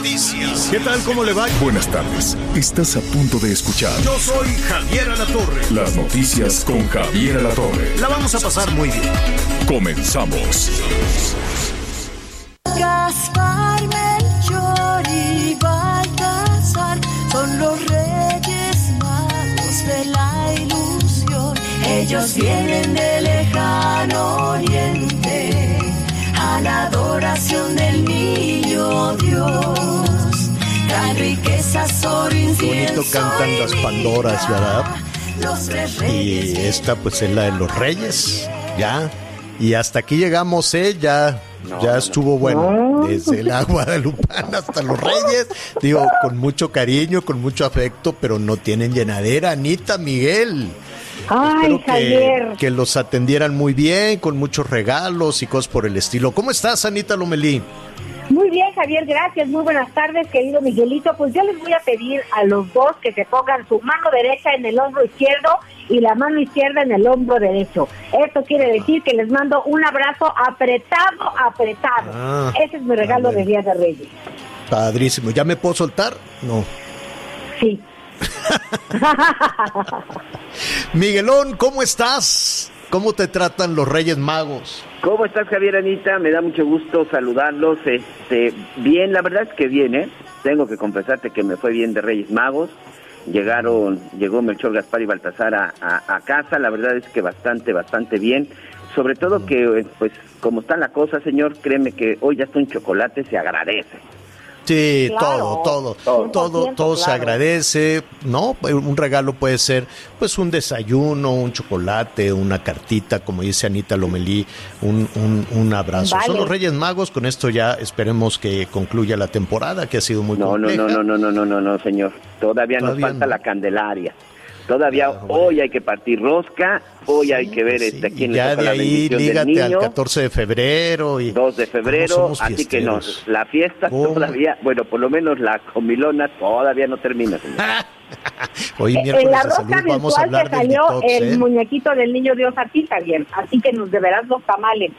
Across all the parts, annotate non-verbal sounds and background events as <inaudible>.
Noticias. ¿Qué tal? ¿Cómo le va? Buenas tardes. Estás a punto de escuchar Yo soy Javier Alatorre. las noticias con Javier Alatorre. La vamos a pasar muy bien. Comenzamos. Gaspar, Melchor y Baltasar son los reyes magos de la ilusión. Ellos vienen de lejano oriente a la adoración del niño Dios. Traen riquezas, oro, incienso Bonito cantan las Pandoras. ¿verdad? Los tres Y esta pues es la de los reyes, ya. Y hasta aquí llegamos, ¿eh? Ya, ya estuvo bueno. Desde la <laughs> Guadalupana hasta los reyes. Digo, con mucho cariño, con mucho afecto, pero no tienen llenadera. Anita, Miguel. Ay, Espero Javier. que los atendieran muy bien, con muchos regalos y cosas por el estilo. ¿Cómo estás, Anita Lomelí? Muy bien, Javier, gracias. Muy buenas tardes, querido Miguelito. Pues yo les voy a pedir a los dos que se pongan su mano derecha en el hombro izquierdo y la mano izquierda en el hombro derecho. Esto quiere decir que les mando un abrazo apretado, apretado. Ah, Ese es mi regalo de. Día de Reyes. Padrísimo. ¿Ya me puedo soltar? No. Sí. <laughs> Miguelón, ¿cómo estás? ¿Cómo te tratan los Reyes Magos? ¿Cómo estás, Javier Anita? Me da mucho gusto saludarlos. Este, bien, la verdad es que bien, ¿eh? Tengo que confesarte que me fue bien de Reyes Magos. Llegaron, llegó Melchor Gaspar y Baltasar a, casa. La verdad es que bastante, bastante bien. Sobre todo que, pues, como está la cosa, señor, créeme que hoy ya está un chocolate, se agradece. Sí, Claro, todo, todo, todo, 100%, todo se agradece, ¿no? Un regalo puede ser, pues, un desayuno, un chocolate, una cartita, como dice Anita Lomelí, un, un, un abrazo. Vale. Son los Reyes Magos, con esto ya esperemos que concluya la temporada, que ha sido muy No, no, compleja. no, no, no, no, no, no, no, señor. Todavía, nos falta no. la Candelaria. Todavía Claro, bueno. hoy hay que partir rosca, hoy hay que ver Sí, este, a quién y le ya toca de la ahí lígate al niño. 14 de febrero y 2 de ¿Cómo febrero, así que no, la fiesta ¿Cómo? todavía, bueno, por lo menos la comilona todavía no termina. <laughs> Hoy en miércoles la salud vamos a hablar del salió detox, el ¿eh? muñequito del niño Dios a ti, Javier. Así que nos deberás los tamales.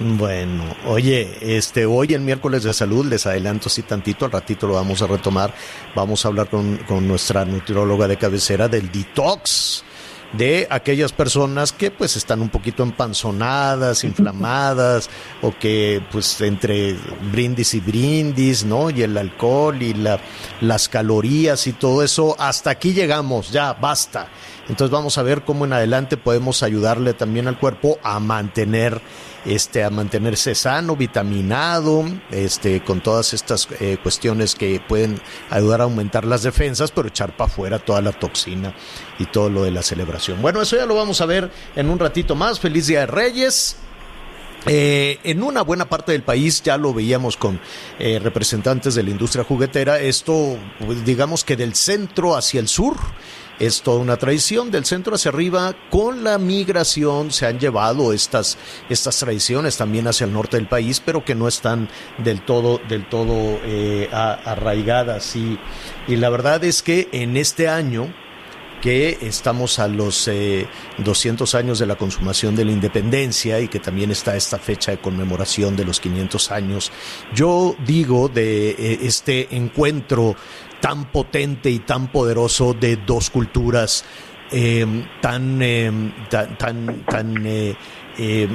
Bueno, oye, este, hoy en miércoles de salud, les adelanto así tantito, al ratito lo vamos a retomar, vamos a hablar con, con nuestra nutrióloga de cabecera del detox, de aquellas personas que pues están un poquito empanzonadas, <laughs> inflamadas, o que pues entre brindis y brindis, ¿no? Y el alcohol y la, las calorías y todo eso, hasta aquí llegamos, ya, basta. Entonces vamos a ver cómo en adelante podemos ayudarle también al cuerpo a mantener este a mantenerse sano, vitaminado, este con todas estas eh, cuestiones que pueden ayudar a aumentar las defensas, pero echar para afuera toda la toxina y todo lo de la celebración. Bueno, eso ya lo vamos a ver en un ratito más. Feliz Día de Reyes. Eh, en una buena parte del país ya lo veíamos con eh, representantes de la industria juguetera. Esto, pues, digamos que del centro hacia el sur, es toda una tradición. Del centro hacia arriba, con la migración se han llevado estas, estas tradiciones también hacia el norte del país, pero que no están del todo, del todo eh, arraigadas. Y, y la verdad es que en este año, que estamos a los eh, 200 años de la consumación de la independencia y que también está esta fecha de conmemoración de los 500 años. Yo digo de eh, este encuentro tan potente y tan poderoso de dos culturas tan, eh, tan, tan, tan eh, eh,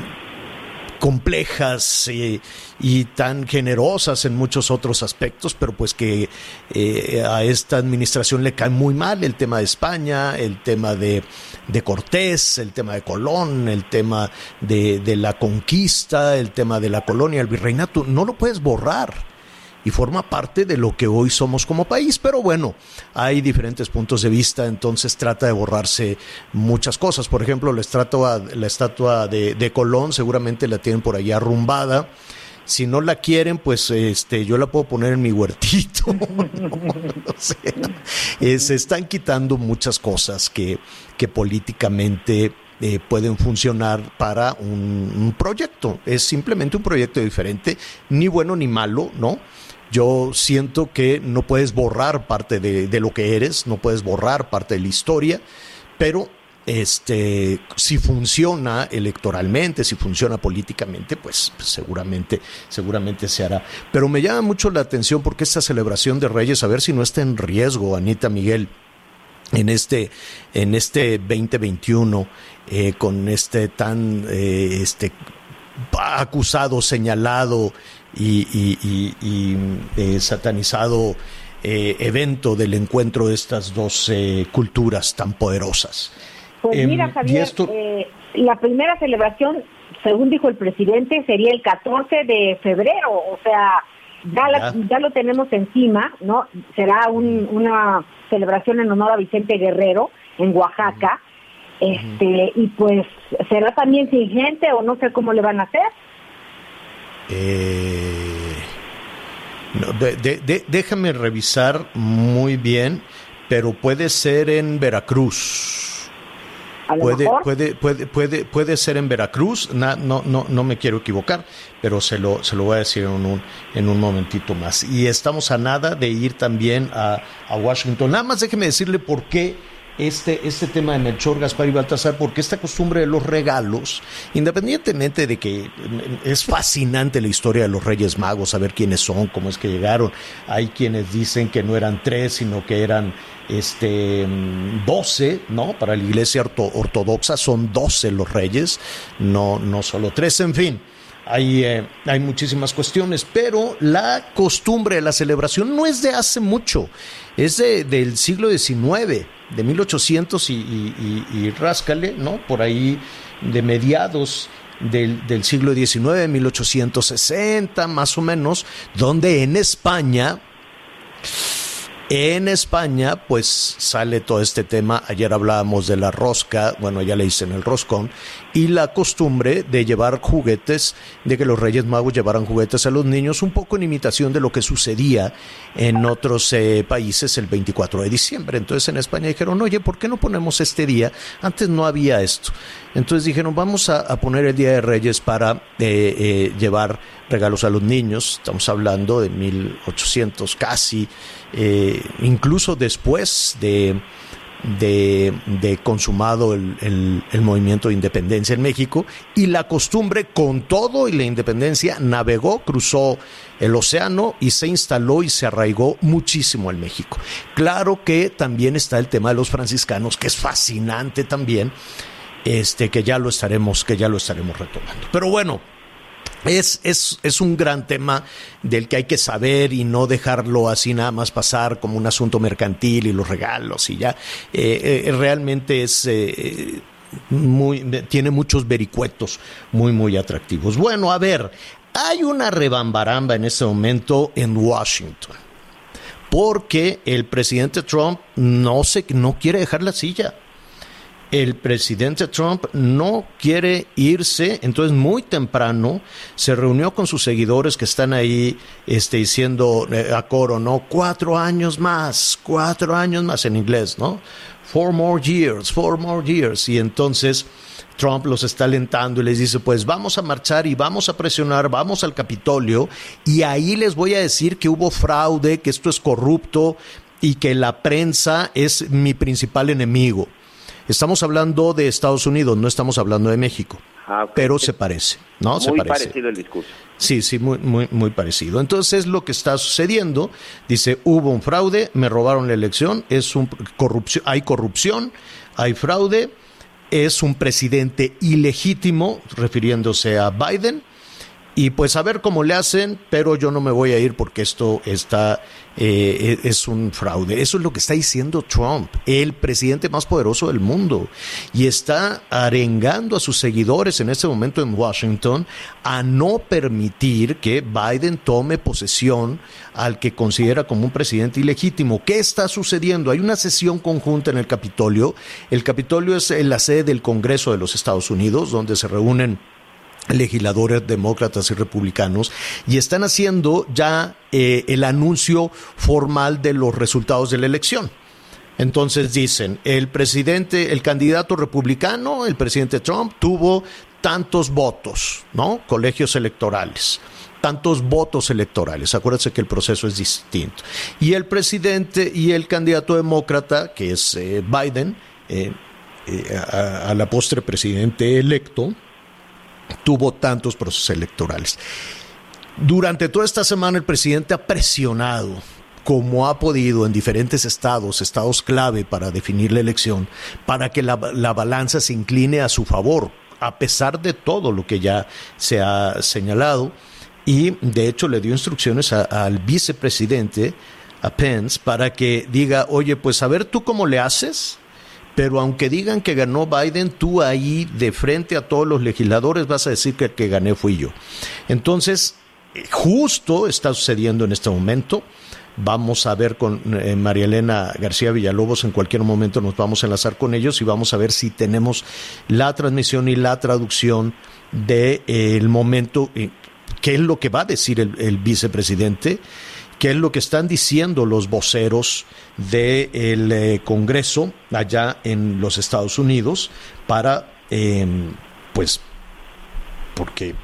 complejas eh, y tan generosas en muchos otros aspectos, pero pues que eh, a esta administración le cae muy mal el tema de España, el tema de, Cortés, el tema de Colón, el tema de la conquista, el tema de la colonia, el virreinato, no lo puedes borrar y forma parte de lo que hoy somos como país. Pero bueno, hay diferentes puntos de vista, entonces trata de borrarse muchas cosas. Por ejemplo, la estatua, la estatua de, de Colón seguramente la tienen por allá arrumbada. si no la quieren, pues este, yo la puedo poner en mi huertito. <laughs> eh, se están quitando muchas cosas que, que políticamente eh, pueden funcionar para un proyecto. Es simplemente un proyecto diferente, ni bueno ni malo, ¿no? Yo siento que no puedes borrar parte de, de, lo que eres, no puedes borrar parte de la historia, pero este, si funciona electoralmente, si funciona políticamente, pues, pues, seguramente, seguramente se hará. Pero me llama mucho la atención porque esta celebración de Reyes, a ver si no está en riesgo, Anita Miguel, en este, en este 2021, eh, con este tan, eh, este, acusado, señalado y, y, y, y eh, satanizado eh, evento del encuentro de estas dos eh, culturas tan poderosas. Pues mira, Em, Javier, y esto- eh, la primera celebración, según dijo el presidente, sería el 14 de febrero, o sea, ya, la- Ya. ya lo tenemos encima, ¿no? Será un- una celebración en honor a Vicente Guerrero en Oaxaca, este, y pues será también sin gente o no sé cómo le van a hacer. Eh, no, de- de- de- déjame revisar muy bien, pero puede ser en Veracruz. A lo Puede, mejor. puede, puede, puede, puede ser en Veracruz, Na- no, no, no me quiero equivocar, pero se lo, se lo voy a decir en un, en un momentito más. Y estamos a nada de ir también a, a Washington. Nada más déjeme decirle por qué este, este tema de Melchor, Gaspar y Baltasar, porque esta costumbre de los regalos, independientemente de que mm, es fascinante la historia de los Reyes Magos, saber quiénes son, cómo es que llegaron. Hay quienes dicen que no eran tres, sino que eran este mm, 12, ¿no? Para la iglesia orto- ortodoxa son 12 los reyes, no, no solo tres, en fin. Hay, eh, hay muchísimas cuestiones, pero la costumbre de la celebración no es de hace mucho, es de- del siglo XIX, de 1800 y, y- ráscale, ¿no? Por ahí de mediados del, del siglo XIX, 1860 más o menos, donde en España en España, pues sale todo este tema. Ayer hablábamos de la rosca, bueno, ya le dicen el roscón, y la costumbre de llevar juguetes, de que los Reyes Magos llevaran juguetes a los niños, un poco en imitación de lo que sucedía en otros eh, países el 24 de diciembre. Entonces en España dijeron, oye, ¿por qué no ponemos este día? Antes no había esto. Entonces dijeron, vamos a, poner el Día de Reyes para eh, eh, llevar regalos a los niños. Estamos hablando de 1800 casi, eh, incluso después de, de, consumado el, el- el movimiento de independencia en México. Y la costumbre, con todo y la independencia, navegó, cruzó el océano y se instaló y se arraigó muchísimo en México. Claro que también está el tema de los franciscanos, que es fascinante también este que ya lo estaremos que ya lo estaremos retomando pero bueno es, es, es un gran tema del que hay que saber y no dejarlo así nada más pasar como un asunto mercantil y los regalos y ya. Eh, eh, realmente es eh, muy, tiene muchos vericuetos muy, muy atractivos. Bueno, a ver, hay una rebambaramba en este momento en Washington porque el presidente Trump no, se, no quiere dejar la silla el presidente Trump no quiere irse, entonces muy temprano se reunió con sus seguidores que están ahí este, diciendo eh, a coro, ¿no? Cuatro años más, cuatro años más en inglés, ¿no? Four more years, four more years. Y entonces Trump los está alentando y les dice, pues vamos a marchar y vamos a presionar, vamos al Capitolio y ahí les voy a decir que hubo fraude, que esto es corrupto y que la prensa es mi principal enemigo. Estamos hablando de Estados Unidos, no estamos hablando de México. Ah. Pero se parece, ¿no? se Muy parece. parecido el discurso. Sí, sí, muy, muy, muy parecido. Entonces, lo que está sucediendo, dice, hubo un fraude, me robaron la elección, es un corrupción, hay corrupción, hay fraude, es un presidente ilegítimo, refiriéndose a Biden, y pues a ver cómo le hacen, pero yo no me voy a ir porque esto está eh, es un fraude. Eso es lo que está diciendo Trump, el presidente más poderoso del mundo, y está arengando a sus seguidores en este momento en Washington a no permitir que Biden tome posesión al que considera como un presidente ilegítimo. ¿Qué está sucediendo? Hay una sesión conjunta en el Capitolio. El Capitolio es la sede del Congreso de los Estados Unidos, donde se reúnen legisladores demócratas y republicanos y están haciendo ya eh, el anuncio formal de los resultados de la elección. Entonces dicen, el presidente, el candidato republicano, el presidente Trump, tuvo tantos votos, ¿no? Colegios electorales tantos votos electorales. Acuérdense que el proceso es distinto. Y el presidente y el candidato demócrata, que es eh, Biden, eh, a, la postre presidente electo, tuvo tantos procesos electorales. Durante toda esta semana el presidente ha presionado como ha podido en diferentes estados, estados clave para definir la elección, para que la, balanza se incline a su favor, a pesar de todo lo que ya se ha señalado. Y de hecho le dio instrucciones al vicepresidente, a Pence, para que diga, oye, pues a ver tú cómo le haces, pero aunque digan que ganó Biden, tú ahí de frente a todos los legisladores vas a decir que el que gané fui yo. Entonces, justo está sucediendo en este momento. Vamos a ver con eh, María Elena García Villalobos, en cualquier momento nos vamos a enlazar con ellos y vamos a ver si tenemos la transmisión y la traducción del de, eh, momento, eh, qué es lo que va a decir el, vicepresidente, qué es lo que están diciendo los voceros del Congreso allá en los Estados Unidos para, em, pues, porque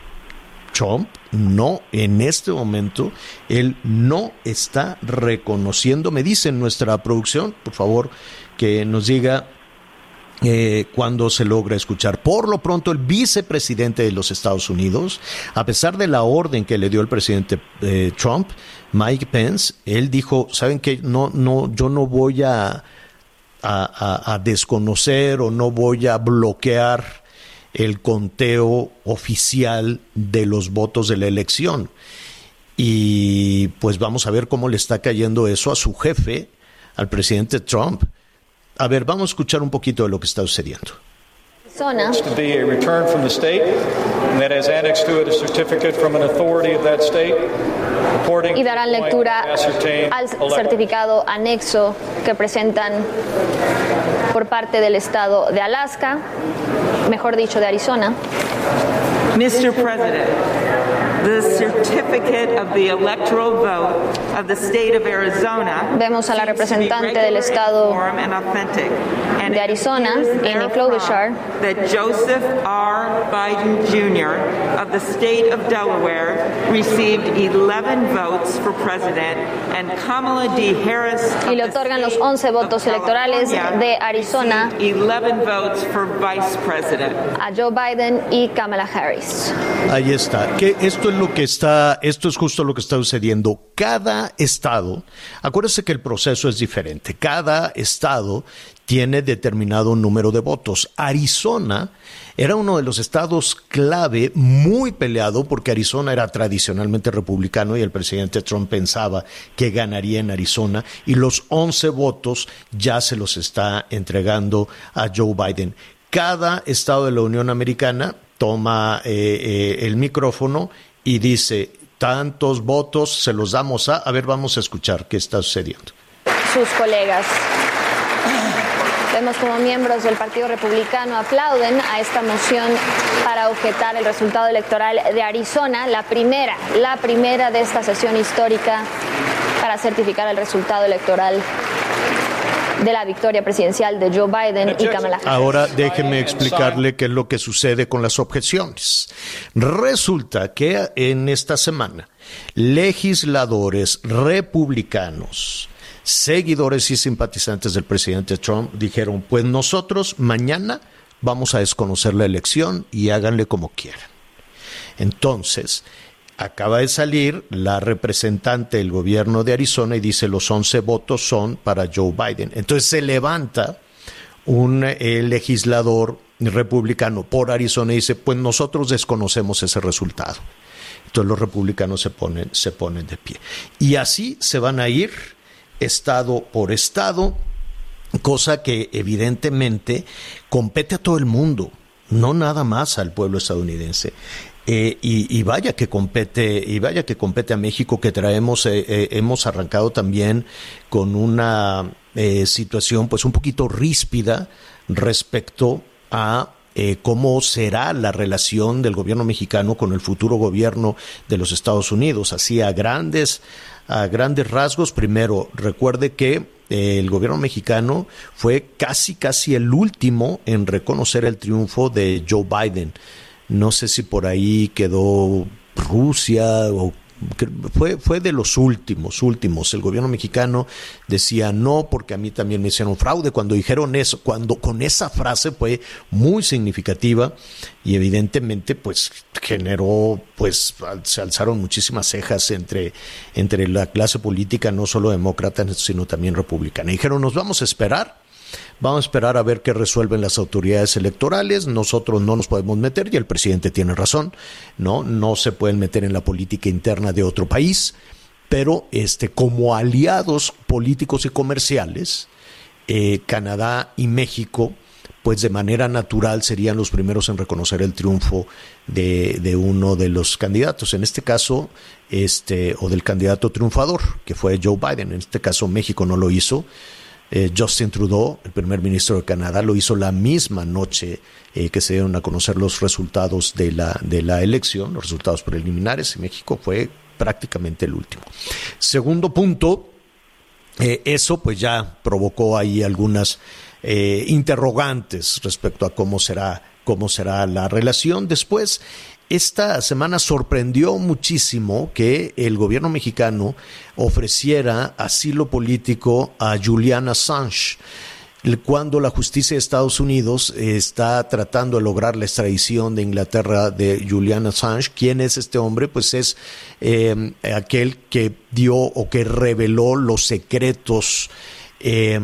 Trump no, en este momento, él no está reconociendo, me dice nuestra producción, por favor, que nos diga eh, cuando se logra escuchar. Por lo pronto, el vicepresidente de los Estados Unidos, a pesar de la orden que le dio el presidente eh, Trump, Mike Pence, él dijo, ¿saben qué? No, no, yo no voy a, a desconocer o no voy a bloquear el conteo oficial de los votos de la elección. Y pues vamos a ver cómo le está cayendo eso a su jefe, al presidente Trump. A ver, vamos a escuchar un poquito de lo que está sucediendo. Zona. Y darán lectura al certificado anexo que presentan por parte del estado de Alaska, mejor dicho, de Arizona. Mr. President, Vemos a la representante del estado de Arizona, Amy Klobuchar, that Joseph R. Biden Jr. of the state of Delaware received 11 votes for president and Kamala D. Harris y le otorgan los 11 votos electorales de Arizona 11 votes for vice president. a Joe Biden y Kamala Harris. Ahí está. Que esto lo que está, esto es justo lo que está sucediendo. Cada estado, acuérdese que el proceso es diferente. Cada estado tiene determinado número de votos. Arizona era uno de los estados clave, muy peleado, porque Arizona era tradicionalmente republicano y el presidente Trump pensaba que ganaría en Arizona y los 11 votos ya se los está entregando a Joe Biden. Cada estado de la Unión Americana toma eh, eh, el micrófono y dice, tantos votos se los damos a... A ver, vamos a escuchar qué está sucediendo. Sus colegas. Vemos como miembros del Partido Republicano aplauden a esta moción para objetar el resultado electoral de Arizona, la primera, la primera de esta sesión histórica para certificar el resultado electoral de la victoria presidencial de Joe Biden y Kamala Harris. Ahora déjeme explicarle qué es lo que sucede con las objeciones. Resulta que en esta semana legisladores republicanos seguidores y simpatizantes del presidente Trump dijeron, pues nosotros mañana vamos a desconocer la elección y háganle como quieran. Entonces, acaba de salir la representante del gobierno de Arizona y dice los 11 votos son para Joe Biden. Entonces se levanta un eh, legislador republicano por Arizona y dice, pues nosotros desconocemos ese resultado. Entonces los republicanos se ponen, se ponen de pie. Y así se van a ir estado por estado, cosa que evidentemente compete a todo el mundo, no nada más al pueblo estadounidense. Eh, y, vaya que compete y vaya que compete a México que traemos eh, eh, hemos arrancado también con una situación pues un poquito ríspida respecto a eh, cómo será la relación del gobierno mexicano con el futuro gobierno de los Estados Unidos. Así a grandes, a grandes rasgos, primero, recuerde que eh, el gobierno mexicano fue casi, casi el último en reconocer el triunfo de Joe Biden. No sé si por ahí quedó Rusia o fue, fue de los últimos, últimos. El gobierno mexicano decía no, porque a mí también me hicieron fraude. Cuando dijeron eso, cuando con esa frase fue muy significativa y evidentemente pues generó, pues se alzaron muchísimas cejas entre, entre la clase política, no solo demócrata, sino también republicana. dijeron, nos vamos a esperar Vamos a esperar a ver qué resuelven las autoridades electorales. Nosotros no nos podemos meter y el presidente tiene razón. No, no se pueden meter en la política interna de otro país, pero este como aliados políticos y comerciales, eh, Canadá y México pues de manera natural serían los primeros en reconocer el triunfo de, de, uno de los candidatos, en este caso, este, o del candidato triunfador, que fue Joe Biden. En este caso, México no lo hizo, eh, Justin Trudeau, el primer ministro de Canadá, lo hizo la misma noche eh, que se dieron a conocer los resultados de la, de la elección, los resultados preliminares, y México fue prácticamente el último. Segundo punto, eh, eso pues ya provocó ahí algunas interrogantes respecto a cómo será, cómo será la relación. Después, esta semana sorprendió muchísimo que el gobierno mexicano ofreciera asilo político a Julian Assange cuando la justicia de Estados Unidos está tratando de lograr la extradición de Inglaterra de Julian Assange. ¿Quién es este hombre? Pues es eh, aquel que dio o que reveló los secretos eh,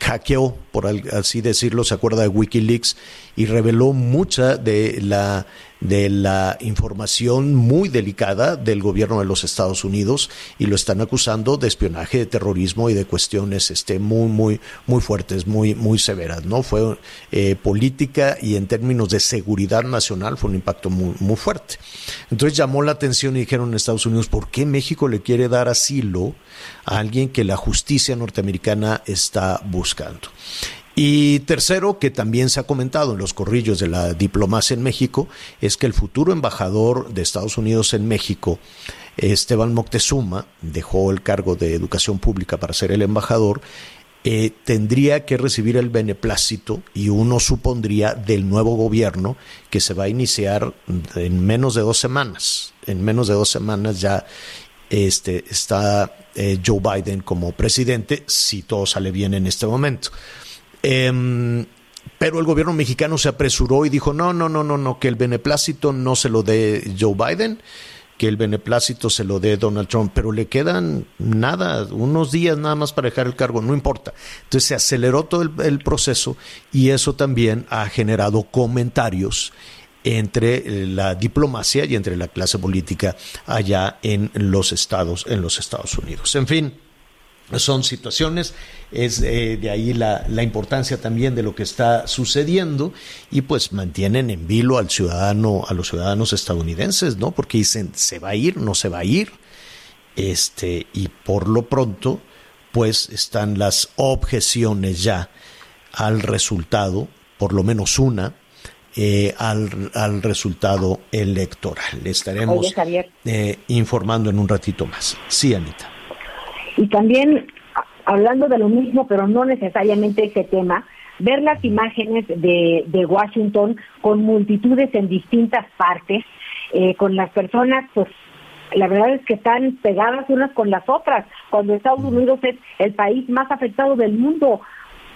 hackeó, por así decirlo, se acuerda de Wikileaks y reveló mucha de la de la información muy delicada del gobierno de los Estados Unidos y lo están acusando de espionaje, de terrorismo y de cuestiones este, muy, muy, muy fuertes, muy, muy severas. ¿no? Fue eh, política y en términos de seguridad nacional fue un impacto muy, muy fuerte. Entonces llamó la atención y dijeron en Estados Unidos, ¿por qué México le quiere dar asilo a alguien que la justicia norteamericana está buscando? Y tercero, que también se ha comentado en los corrillos de la diplomacia en México, es que el futuro embajador de Estados Unidos en México, Esteban Moctezuma, dejó el cargo de educación pública para ser el embajador, eh, tendría que recibir el beneplácito y uno supondría del nuevo gobierno que se va a iniciar en menos de dos semanas. En menos de dos semanas ya este, está eh, Joe Biden como presidente, si todo sale bien en este momento. Em, pero el gobierno mexicano se apresuró y dijo, no, no, no, no, no, que el beneplácito no se lo dé Joe Biden, que el beneplácito se lo dé Donald Trump, pero le quedan nada, unos días nada más para dejar el cargo, no importa. Entonces se aceleró todo el, proceso y eso también ha generado comentarios entre la diplomacia y entre la clase política allá en los Estados, en los Estados Unidos. En fin, son situaciones, es eh, de ahí la, la, importancia también de lo que está sucediendo y pues mantienen en vilo al ciudadano, a los ciudadanos estadounidenses, ¿no? Porque dicen, ¿se va a ir? ¿No se va a ir? Este, y por lo pronto, pues están las objeciones ya al resultado, por lo menos una, eh, al, al, resultado electoral. Le estaremos eh, informando en un ratito más. Sí, Anita. Y también, hablando de lo mismo, pero no necesariamente ese tema, ver las imágenes de, de Washington con multitudes en distintas partes, eh, con las personas, pues la verdad es que están pegadas unas con las otras, cuando Estados Unidos es el país más afectado del mundo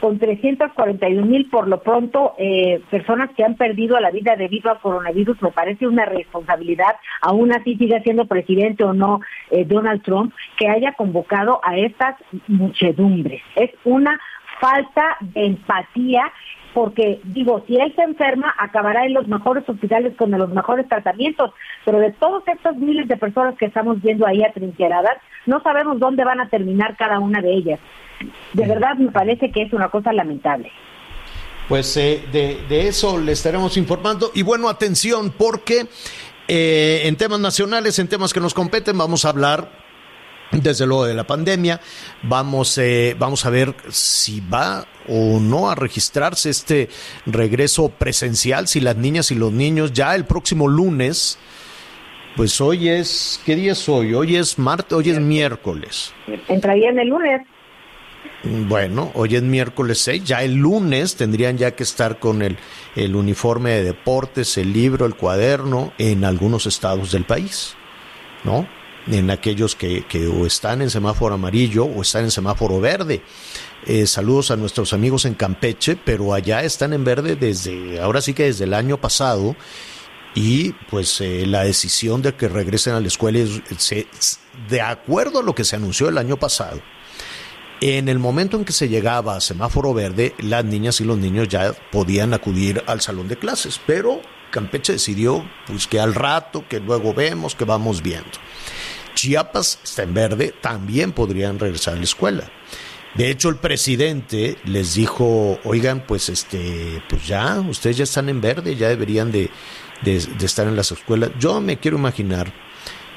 con 341 mil por lo pronto eh, personas que han perdido la vida debido al coronavirus, me parece una responsabilidad, aún así siga siendo presidente o no eh, Donald Trump, que haya convocado a estas muchedumbres. Es una falta de empatía porque digo, si él se enferma, acabará en los mejores hospitales con los mejores tratamientos, pero de todos estos miles de personas que estamos viendo ahí atrincheradas, no sabemos dónde van a terminar cada una de ellas. De verdad me parece que es una cosa lamentable. Pues eh, de, eso le estaremos informando. Y bueno, atención, porque eh, en temas nacionales, en temas que nos competen, vamos a hablar desde luego de la pandemia. Vamos, eh, vamos a ver si va o no a registrarse este regreso presencial, si las niñas y los niños ya el próximo lunes, pues hoy es, ¿qué día es hoy? Hoy es martes, hoy es miércoles. Entrarían el lunes. Bueno, hoy es miércoles 6, ya el lunes tendrían ya que estar con el, el uniforme de deportes, el libro, el cuaderno en algunos estados del país, ¿no? En aquellos que, que, o están en semáforo amarillo o están en semáforo verde. Eh, saludos a nuestros amigos en Campeche, pero allá están en verde desde, ahora sí que desde el año pasado, y pues eh, la decisión de que regresen a la escuela es, de acuerdo a lo que se anunció el año pasado. En el momento en que se llegaba a semáforo verde, las niñas y los niños ya podían acudir al salón de clases, pero Campeche decidió pues que al rato, que luego vemos, que vamos viendo. Chiapas está en verde, también podrían regresar a la escuela. De hecho, el presidente les dijo, oigan, pues este, pues ya, ustedes ya están en verde, ya deberían de, estar en las escuelas. Yo me quiero imaginar,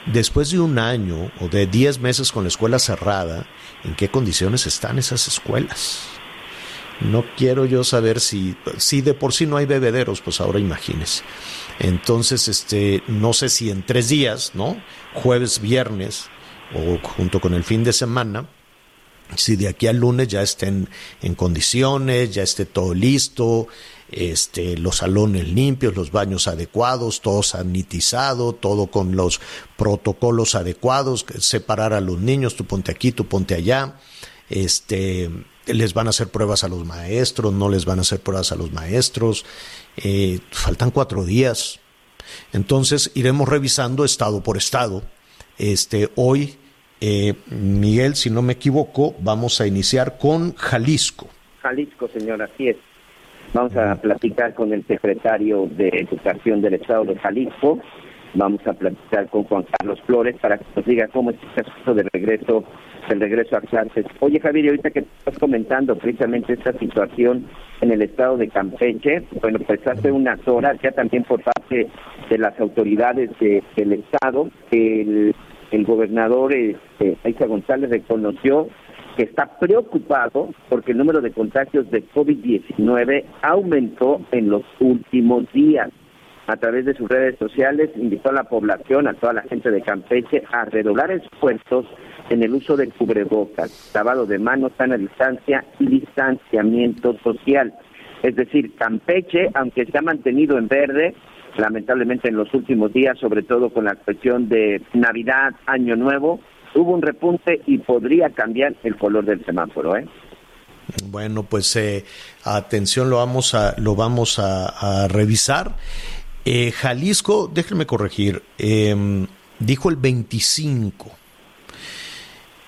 después de un año o de 10 meses con la escuela cerrada, en qué condiciones están esas escuelas. No quiero yo saber si, si de por sí no hay bebederos, pues ahora imagínense. Entonces, este, no sé si en tres días, ¿no? Jueves, viernes o junto con el fin de semana, si de aquí al lunes ya estén en condiciones, ya esté todo listo, este, los salones limpios, los baños adecuados, todo sanitizado, todo con los protocolos adecuados, separar a los niños, tú ponte aquí, tú ponte allá, este, les van a hacer pruebas a los maestros, no les van a hacer pruebas a los maestros, eh, faltan cuatro días. Entonces iremos revisando estado por estado. Este, hoy, eh, Miguel, si no me equivoco, vamos a iniciar con Jalisco. Jalisco, señor, así es. Vamos a platicar con el secretario de Educación del Estado de Jalisco. Vamos a platicar con Juan Carlos Flores para que nos diga cómo es este asunto de regreso el regreso a clases. Oye, Javier, ahorita que estás comentando precisamente esta situación en el estado de Campeche, bueno, pues hace unas horas ya también por parte de las autoridades del estado, el, el gobernador este, González reconoció que está preocupado porque el número de contagios de COVID-19 aumentó en los últimos días a través de sus redes sociales, invitó a la población, a toda la gente de Campeche, a redoblar esfuerzos en el uso del cubrebocas, lavado de manos, sana distancia y distanciamiento social. Es decir, Campeche, aunque se ha mantenido en verde, lamentablemente en los últimos días, sobre todo con la cuestión de Navidad, Año Nuevo, hubo un repunte y podría cambiar el color del semáforo, ¿eh? Bueno, pues eh, atención, lo vamos a lo vamos a revisar. Eh, Jalisco, déjenme corregir, em, dijo el 25.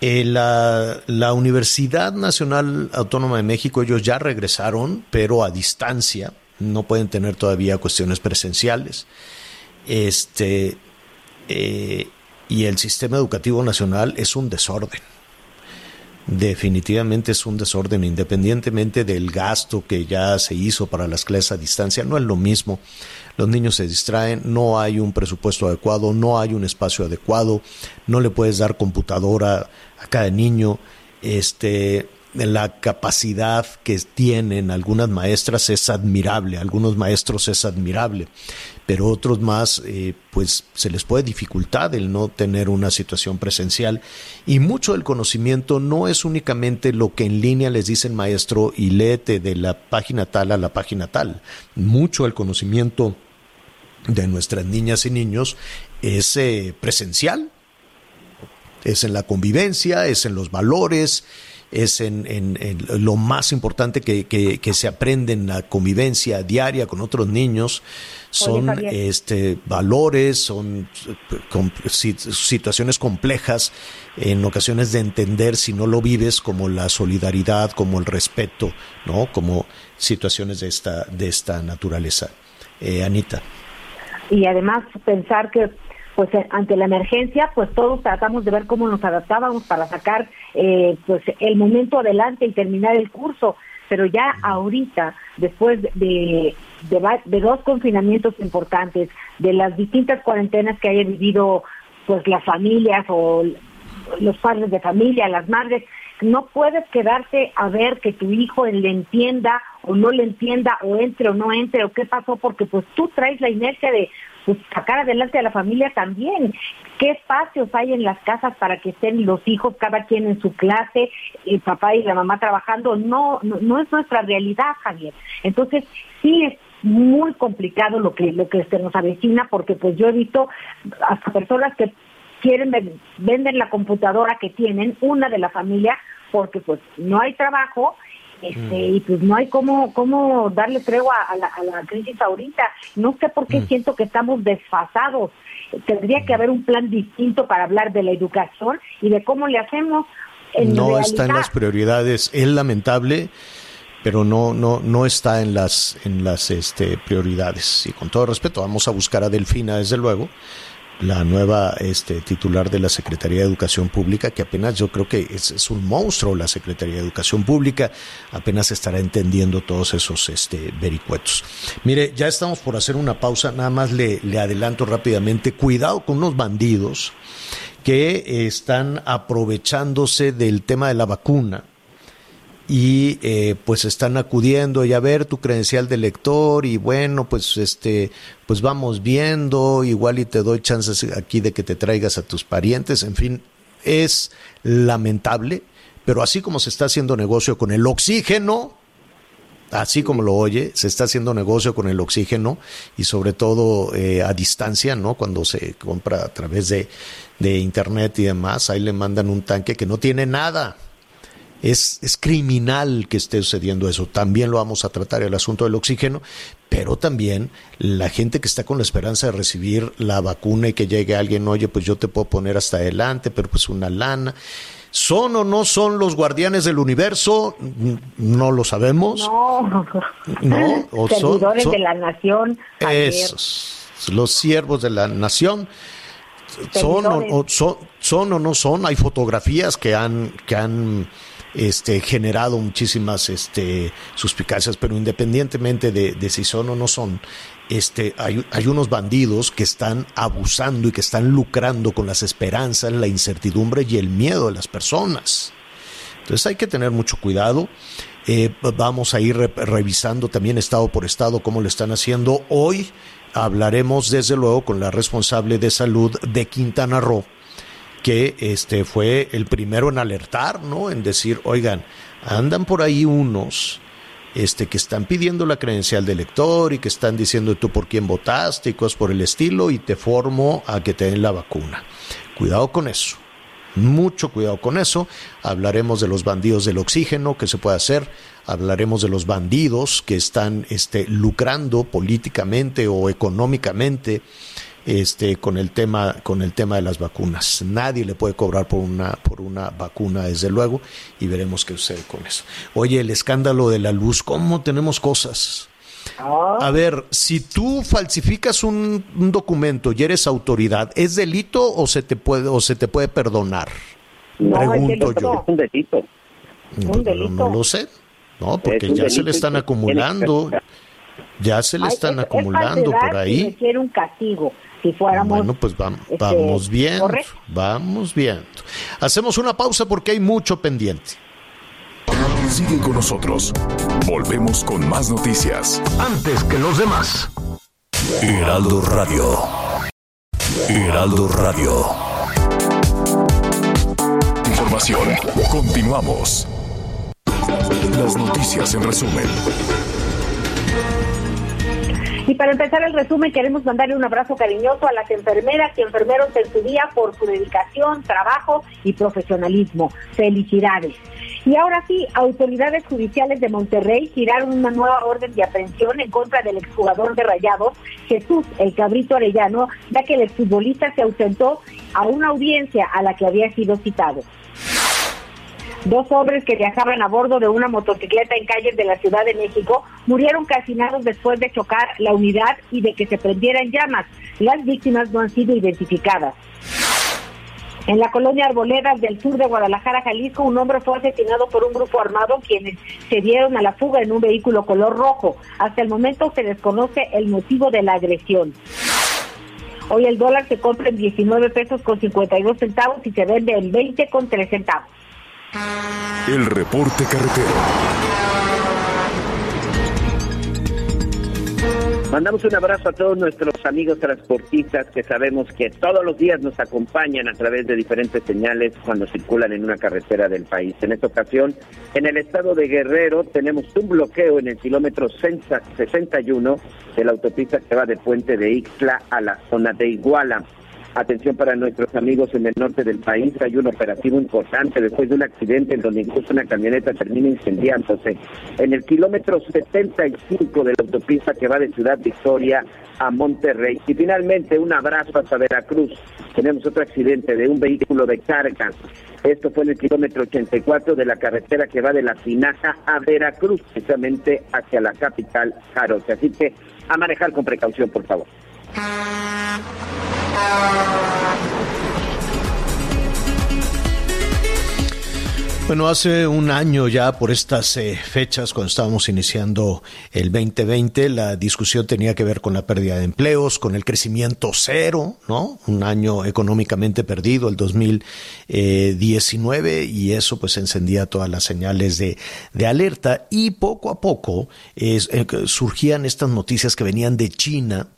Eh, la, la, Universidad Nacional Autónoma de México, ellos ya regresaron, pero a distancia, no pueden tener todavía cuestiones presenciales. Este, eh, y el sistema educativo nacional es un desorden. Definitivamente es un desorden, independientemente del gasto que ya se hizo para las clases a distancia, no es lo mismo los niños se distraen, no hay un presupuesto adecuado, no hay un espacio adecuado, no le puedes dar computadora a cada niño, este la capacidad que tienen algunas maestras es admirable, algunos maestros es admirable, pero otros más, eh, pues se les puede dificultar el no tener una situación presencial. Y mucho del conocimiento no es únicamente lo que en línea les dice el maestro y léete de la página tal a la página tal, mucho del conocimiento de nuestras niñas y niños es eh, presencial, es en la convivencia, es en los valores, es en, lo más importante que, que, se aprende en la convivencia diaria con otros niños, son este, valores, son situaciones complejas, en ocasiones de entender si no lo vives como la solidaridad, como el respeto, ¿no? como situaciones de esta, de esta naturaleza. Eh, Anita y además pensar que pues eh, ante la emergencia pues todos tratamos de ver cómo nos adaptábamos para sacar eh, pues el momento adelante y terminar el curso. Pero ya ahorita después de, de, dos confinamientos importantes de las distintas cuarentenas que haya vivido pues las familias o los padres de familia, las madres, no puedes quedarte a ver que tu hijo le entienda o no le entienda o entre o no entre o qué pasó porque pues tú traes la inercia de pues, sacar adelante a la familia también. ¿Qué espacios hay en las casas para que estén los hijos cada quien en su clase, el papá y la mamá trabajando? No, no, no es nuestra realidad, Javier. Entonces, sí es muy complicado lo que lo que se nos avecina porque pues yo he visto hasta personas que quieren venden la computadora que tienen una de la familia porque pues no hay trabajo este, y pues no hay cómo, cómo darle tregua a la, a la crisis ahorita. No sé por qué siento que estamos desfasados. Tendría que haber un plan distinto para hablar de la educación y de cómo le hacemos. no está en las prioridades. Es lamentable pero no no no está en las en las este prioridades y con todo respeto vamos a buscar a Delfina desde luego la nueva este, titular de la Secretaría de Educación Pública, que apenas yo creo que es, un monstruo la Secretaría de Educación Pública, apenas estará entendiendo todos esos este, vericuetos. Mire, ya estamos por hacer una pausa, nada más le, le adelanto rápidamente, cuidado con unos bandidos que están aprovechándose del tema de la vacuna y eh, pues están acudiendo y a ver tu credencial de lector y bueno pues este pues vamos viendo igual y te doy chances aquí de que te traigas a tus parientes en fin es lamentable pero así como se está haciendo negocio con el oxígeno así como lo oye, se está haciendo negocio con el oxígeno y sobre todo eh, a distancia, ¿no? Cuando se compra a través de, de internet y demás, ahí le mandan un tanque que no tiene nada, es, es criminal que esté sucediendo eso. También lo vamos a tratar el asunto del oxígeno, pero también la gente que está con la esperanza de recibir la vacuna y que llegue alguien, oye, pues yo te puedo poner hasta adelante, pero pues una lana. ¿Son o no son los guardianes del universo? No lo sabemos. No, no o servidores de la nación. Esos, los siervos de la nación. Son o, son, son o no son. Hay fotografías que han, que han este, generado muchísimas este, suspicacias, pero independientemente de, si son o no son, este, hay, unos bandidos que están abusando y que están lucrando con las esperanzas, la incertidumbre y el miedo de las personas. Entonces hay que tener mucho cuidado. Eh, vamos a ir revisando también estado por estado cómo lo están haciendo. Hoy hablaremos desde luego con la responsable de salud de Quintana Roo que este fue el primero en alertar, ¿no? En decir, oigan, andan por ahí unos este, que están pidiendo la credencial de elector y que están diciendo tú por quién votaste y cosas por el estilo y te formo a que te den la vacuna. Cuidado con eso. Mucho cuidado con eso. Hablaremos de los bandidos del oxígeno, que se puede hacer. Hablaremos de los bandidos que están este, lucrando políticamente o económicamente este, con el tema con el tema de las vacunas. Nadie le puede cobrar por una por una vacuna desde luego y veremos qué sucede con eso. Oye, el escándalo de la luz, cómo tenemos cosas. Ah. A ver, si tú falsificas un, documento y eres autoridad, ¿es delito o se te puede o se te puede perdonar? Pregunto yo. un delito. No, no, lo sé. No, porque ya se le están acumulando. Ya se le están acumulando por ahí. Quiere un castigo si fuéramos. Bueno, pues vamos, este, vamos bien, vamos bien. Hacemos una pausa porque hay mucho pendiente. Sigue con nosotros. Volvemos con más noticias. Antes que los demás. Heraldo Radio. Heraldo Radio. Información. Continuamos. Las noticias en resumen. Y para empezar el resumen, queremos mandarle un abrazo cariñoso a las enfermeras y enfermeros en su día por su dedicación, trabajo y profesionalismo. Felicidades. Y ahora sí, autoridades judiciales de Monterrey giraron una nueva orden de aprehensión en contra del exjugador de Rayados, Jesús El Cabrito Arellano, ya que el exfutbolista se ausentó a una audiencia a la que había sido citado. Dos hombres que viajaban a bordo de una motocicleta en calles de la Ciudad de México murieron calcinados después de chocar la unidad y de que se prendieran llamas. Las víctimas no han sido identificadas. En la colonia Arboledas del sur de Guadalajara, Jalisco, un hombre fue asesinado por un grupo armado quienes se dieron a la fuga en un vehículo color rojo. Hasta el momento se desconoce el motivo de la agresión. Hoy el dólar se compra en 19 pesos con 52 centavos y se vende en 20 con 3 centavos. El reporte carretero. Mandamos un abrazo a todos nuestros amigos transportistas que sabemos que todos los días nos acompañan a través de diferentes señales cuando circulan en una carretera del país. En esta ocasión, en el estado de Guerrero tenemos un bloqueo en el kilómetro 61 de la autopista que va de Puente de Ixtla a la zona de Iguala. Atención para nuestros amigos en el norte del país, hay un operativo importante después de un accidente en donde incluso una camioneta termina incendiándose. En el kilómetro 75 de la autopista que va de Ciudad Victoria a Monterrey. Y finalmente un abrazo hasta Veracruz. Tenemos otro accidente de un vehículo de carga. Esto fue en el kilómetro 84 de la carretera que va de la Finaja a Veracruz, precisamente hacia la capital Jaroche. Así que a manejar con precaución, por favor. Bueno, hace un año ya por estas eh, fechas, cuando estábamos iniciando el 2020, la discusión tenía que ver con la pérdida de empleos, con el crecimiento cero, ¿no? Un año económicamente perdido, el 2019, y eso pues encendía todas las señales de, de alerta. Y poco a poco eh, surgían estas noticias que venían de China,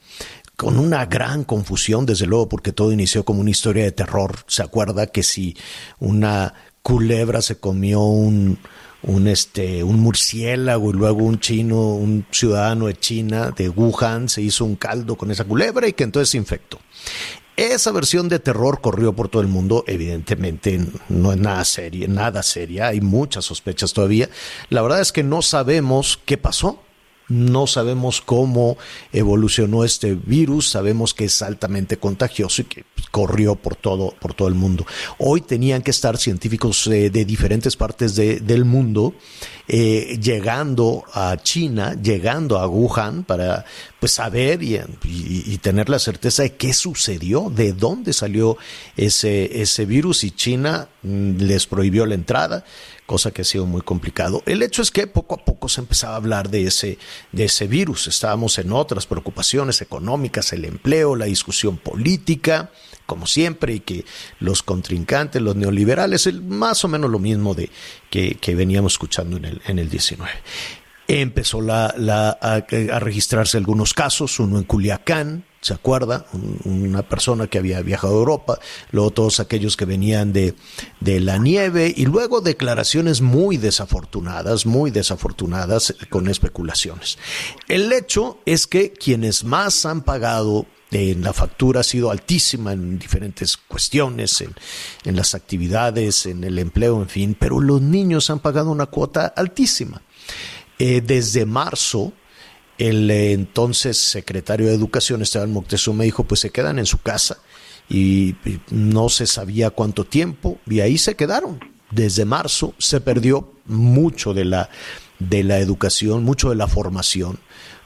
con una gran confusión, desde luego, porque todo inició como una historia de terror. Se acuerda que si una culebra se comió un, un, este, un murciélago y luego un chino, un ciudadano de China, de Wuhan, se hizo un caldo con esa culebra y que entonces se infectó. Esa versión de terror corrió por todo el mundo, evidentemente no es nada seria, nada seria, hay muchas sospechas todavía. La verdad es que no sabemos qué pasó, no sabemos cómo evolucionó este virus, sabemos que es altamente contagioso y que corrió por todo, por todo el mundo. Hoy tenían que estar científicos eh, de diferentes partes de, del mundo eh, llegando a China, llegando a Wuhan para pues saber y, y, tener la certeza de qué sucedió, de dónde salió ese, ese virus y China mm, les prohibió la entrada cosa que ha sido muy complicado. El hecho es que poco a poco se empezaba a hablar de ese, de ese virus. Estábamos en otras preocupaciones económicas, el empleo, la discusión política, como siempre, y que los contrincantes, los neoliberales, más o menos lo mismo de que, veníamos escuchando en el, en el 19 empezó la, a, registrarse algunos casos, uno en Culiacán, ¿se acuerda? una persona que había viajado a Europa, luego todos aquellos que venían de, de la nieve y luego declaraciones muy desafortunadas, muy desafortunadas con especulaciones. El hecho es que quienes más han pagado en la factura ha sido altísima en diferentes cuestiones, en, en, las actividades, en el empleo, en fin, pero los niños han pagado una cuota altísima. Eh, desde marzo, el eh, entonces secretario de Educación, Esteban Moctezuma, dijo, pues se quedan en su casa y, no se sabía cuánto tiempo y ahí se quedaron. Desde marzo se perdió mucho de la, de la educación, mucho de la formación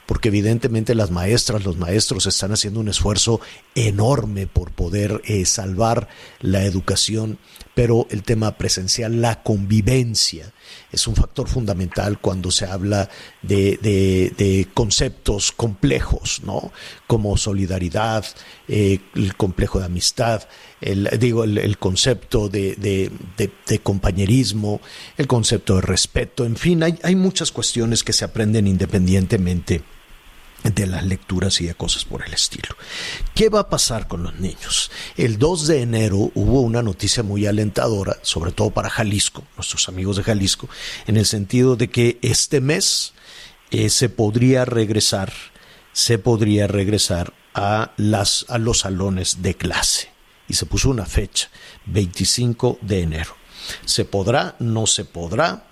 porque evidentemente las maestras, los maestros están haciendo un esfuerzo enorme por poder eh, salvar la educación, pero el tema presencial, la convivencia, es un factor fundamental cuando se habla de, de, conceptos complejos, ¿no? Como solidaridad, eh, el complejo de amistad, el, digo, el, concepto de, de, compañerismo, el concepto de respeto, en fin, hay, hay muchas cuestiones que se aprenden independientemente de las lecturas y de cosas por el estilo. ¿Qué va a pasar con los niños? El 2 de enero hubo una noticia muy alentadora, sobre todo para Jalisco, nuestros amigos de Jalisco, en el sentido de que este mes eh, se podría regresar, se podría regresar a, las, a los salones de clase. Y se puso una fecha, 25 de enero. ¿Se podrá? ¿No se podrá?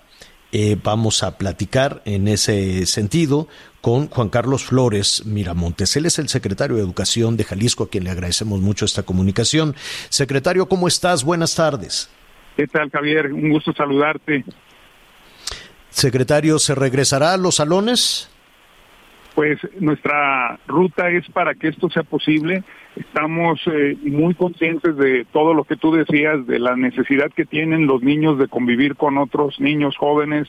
Eh, vamos a platicar en ese sentido con Juan Carlos Flores Miramontes. Él es el secretario de Educación de Jalisco, a quien le agradecemos mucho esta comunicación. Secretario, ¿cómo estás? Buenas tardes. ¿Qué tal, Javier? Un gusto saludarte. Secretario, ¿se regresará a los salones? Pues nuestra ruta es para que esto sea posible. Estamos eh, muy conscientes de todo lo que tú decías, de la necesidad que tienen los niños de convivir con otros niños jóvenes,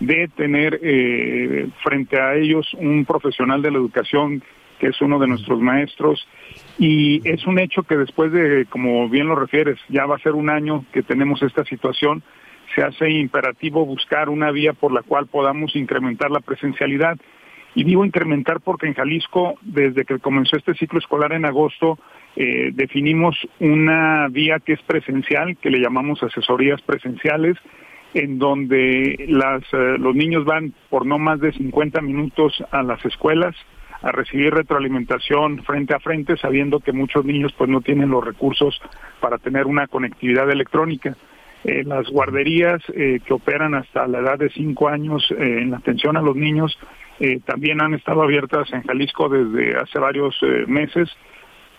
de tener eh, frente a ellos un profesional de la educación que es uno de nuestros maestros, y es un hecho que después de, como bien lo refieres, ya va a ser un año que tenemos esta situación, se hace imperativo buscar una vía por la cual podamos incrementar la presencialidad. Y digo incrementar porque en Jalisco, desde que comenzó este ciclo escolar en agosto, eh, definimos una vía que es presencial, que le llamamos asesorías presenciales, en donde las, eh, los niños van por no más de 50 minutos a las escuelas a recibir retroalimentación frente a frente, sabiendo que muchos niños pues no tienen los recursos para tener una conectividad electrónica. Eh, las guarderías eh, que operan hasta la edad de 5 años eh, en la atención a los niños también han estado abiertas en Jalisco desde hace varios meses.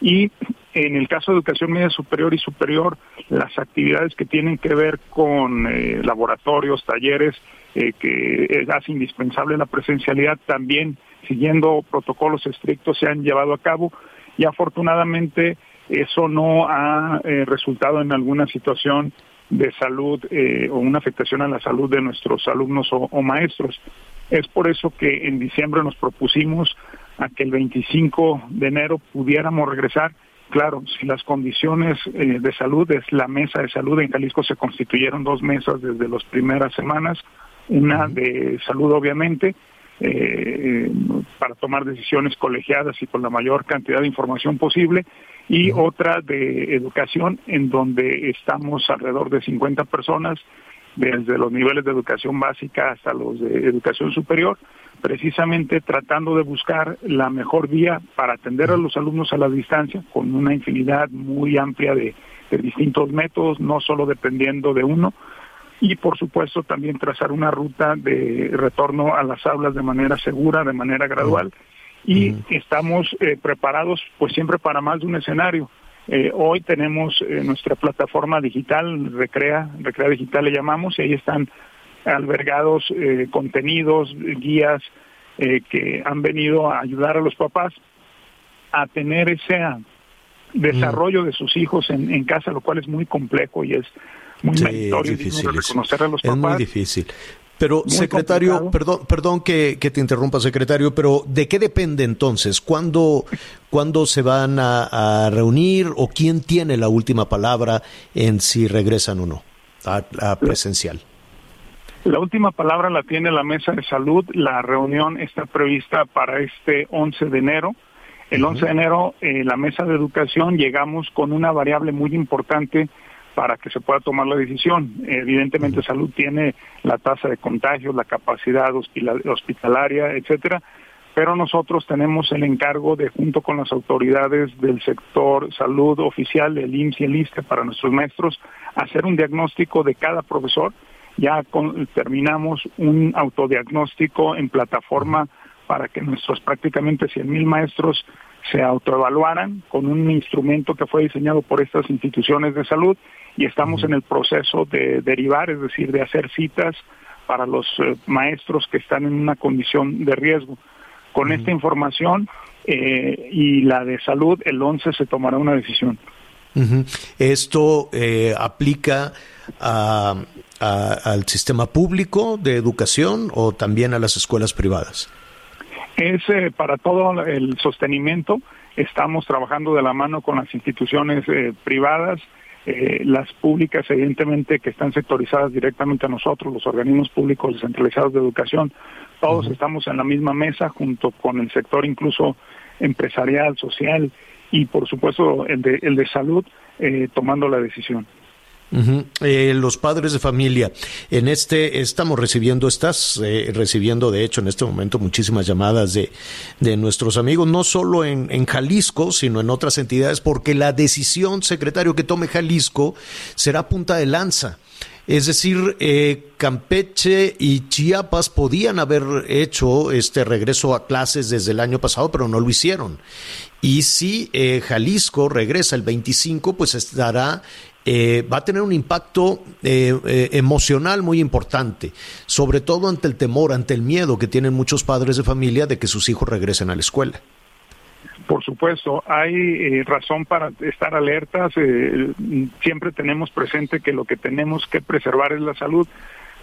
Y en el caso de educación media superior y superior, las actividades que tienen que ver con laboratorios, talleres, que hace indispensable la presencialidad, también siguiendo protocolos estrictos se han llevado a cabo. Y afortunadamente eso no ha resultado en alguna situación de salud eh, o una afectación a la salud de nuestros alumnos o, maestros. Es por eso que en diciembre nos propusimos a que el 25 de enero pudiéramos regresar. Claro, si las condiciones eh, de salud es la mesa de salud en Jalisco se constituyeron dos mesas desde las primeras semanas, una de salud obviamente eh, para tomar decisiones colegiadas y con la mayor cantidad de información posible y otra de educación en donde estamos alrededor de 50 personas desde los niveles de educación básica hasta los de educación superior, precisamente tratando de buscar la mejor vía para atender a los alumnos a la distancia con una infinidad muy amplia de, distintos métodos, no solo dependiendo de uno, y por supuesto también trazar una ruta de retorno a las aulas de manera segura, de manera gradual. Y estamos eh, preparados pues siempre para más de un escenario. Eh, hoy tenemos eh, nuestra plataforma digital, Recrea, Recrea Digital le llamamos, y ahí están albergados contenidos, guías que han venido a ayudar a los papás a tener ese desarrollo de sus hijos en, casa, lo cual es muy complejo y es muy meritorio reconocer a los papás. Es muy difícil. Pero, secretario, perdón, perdón que, te interrumpa, secretario, pero ¿de qué depende entonces? ¿Cuándo, ¿cuándo se van a, reunir o quién tiene la última palabra en si regresan o no a, presencial? La última palabra la tiene la mesa de salud. La reunión está prevista para este 11 de enero. El 11 de enero, eh, la mesa de educación, llegamos con una variable muy importante para que se pueda tomar la decisión. Evidentemente, salud tiene la tasa de contagios, la capacidad hospitalaria, etcétera, pero nosotros tenemos el encargo de, junto con las autoridades del sector salud oficial, el IMSS y el ISTE, para nuestros maestros, hacer un diagnóstico de cada profesor. Ya terminamos un autodiagnóstico en plataforma para que nuestros prácticamente 100 mil maestros se autoevaluaran con un instrumento que fue diseñado por estas instituciones de salud y estamos en el proceso de derivar, es decir, de hacer citas para los eh, maestros que están en una condición de riesgo. Con esta información eh, y la de salud, el 11 se tomará una decisión. ¿Esto eh, aplica al sistema público de educación o también a las escuelas privadas? Es para todo el sostenimiento. Estamos trabajando de la mano con las instituciones privadas, eh, las públicas, evidentemente, que están sectorizadas directamente a nosotros, los organismos públicos descentralizados de educación, todos estamos en la misma mesa junto con el sector incluso empresarial, social y, por supuesto, el de, el de salud, eh, tomando la decisión. Eh, los padres de familia, en este estamos recibiendo, estás eh, recibiendo de hecho en este momento muchísimas llamadas de, de nuestros amigos, no solo en, en, Jalisco, sino en otras entidades, porque la decisión, secretario, que tome Jalisco será punta de lanza. Es decir, eh, Campeche y Chiapas podían haber hecho este regreso a clases desde el año pasado, pero no lo hicieron. Y si Jalisco regresa el 25, pues estará eh, va a tener un impacto eh, eh, emocional muy importante, sobre todo ante el temor, ante el miedo que tienen muchos padres de familia de que sus hijos regresen a la escuela. Por supuesto, hay razón para estar alertas. siempre tenemos presente que lo que tenemos que preservar es la salud,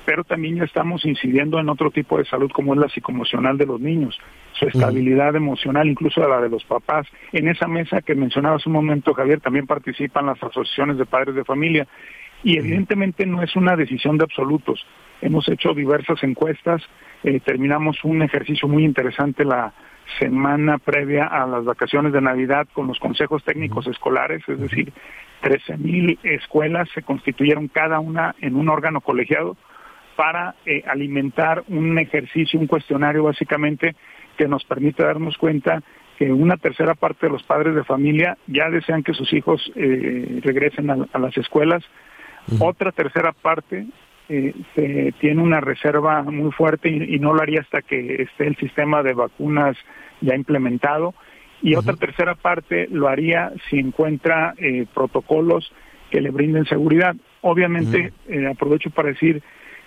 pero también ya estamos incidiendo en otro tipo de salud como es la psicoemocional de los niños. Su estabilidad emocional, incluso la de los papás. En esa mesa que mencionabas un momento, Javier, también participan las asociaciones de padres de familia. Y evidentemente no es una decisión de absolutos. Hemos hecho diversas encuestas, eh, terminamos un ejercicio muy interesante la semana previa a las vacaciones de Navidad con los consejos técnicos escolares, es decir, 13 mil escuelas se constituyeron cada una en un órgano colegiado para eh, alimentar un ejercicio, un cuestionario básicamente que nos permite darnos cuenta que una tercera parte de los padres de familia ya desean que sus hijos eh, regresen a, las escuelas, otra tercera parte eh, se tiene una reserva muy fuerte y, no lo haría hasta que esté el sistema de vacunas ya implementado. Y otra tercera parte lo haría si encuentra eh, protocolos que le brinden seguridad. Obviamente, eh, aprovecho para decir,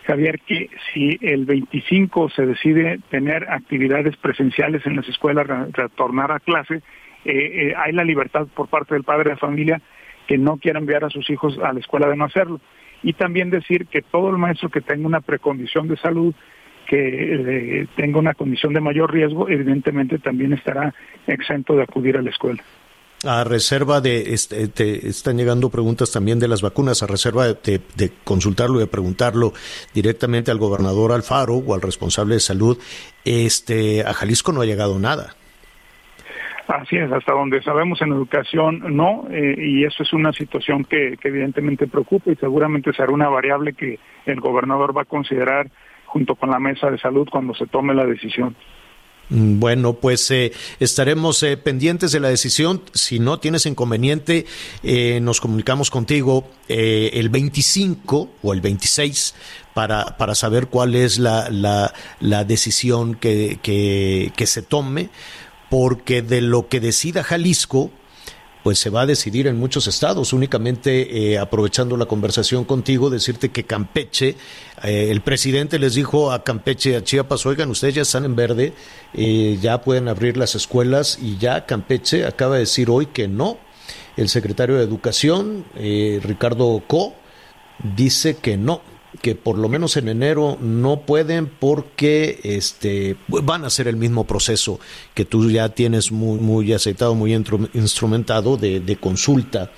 Javier, que si el 25 se decide tener actividades presenciales en las escuelas, retornar a clase, eh, hay la libertad por parte del padre de familia que no quiera enviar a sus hijos a la escuela de no hacerlo. Y también decir que todo el maestro que tenga una precondición de salud que eh, tenga una condición de mayor riesgo, evidentemente también estará exento de acudir a la escuela. A reserva de, este, te están llegando preguntas también de las vacunas, a reserva de, de, consultarlo y de preguntarlo directamente al gobernador Alfaro o al responsable de salud, este, a Jalisco no ha llegado nada. Así es, hasta donde sabemos en educación no, eh, y eso es una situación que evidentemente preocupa y seguramente será una variable que el gobernador va a considerar junto con la mesa de salud cuando se tome la decisión. Mm, bueno, pues eh, estaremos eh, pendientes de la decisión. Si no tienes inconveniente, eh, nos comunicamos contigo el 25 o el 26 para, para saber cuál es la, la, la decisión que, que se tome, porque de lo que decida Jalisco, pues se va a decidir en muchos estados. Únicamente eh, aprovechando la conversación contigo, decirte que Campeche, eh, el presidente les dijo a Campeche, a Chiapas, oigan, ustedes ya están en verde, eh, ya pueden abrir las escuelas y ya Campeche acaba de decir hoy que no. El secretario de Educación, Ricardo Co, dice que no que por lo menos en enero no pueden porque este van a hacer el mismo proceso que tú ya tienes muy, muy aceitado, muy instrumentado de, consulta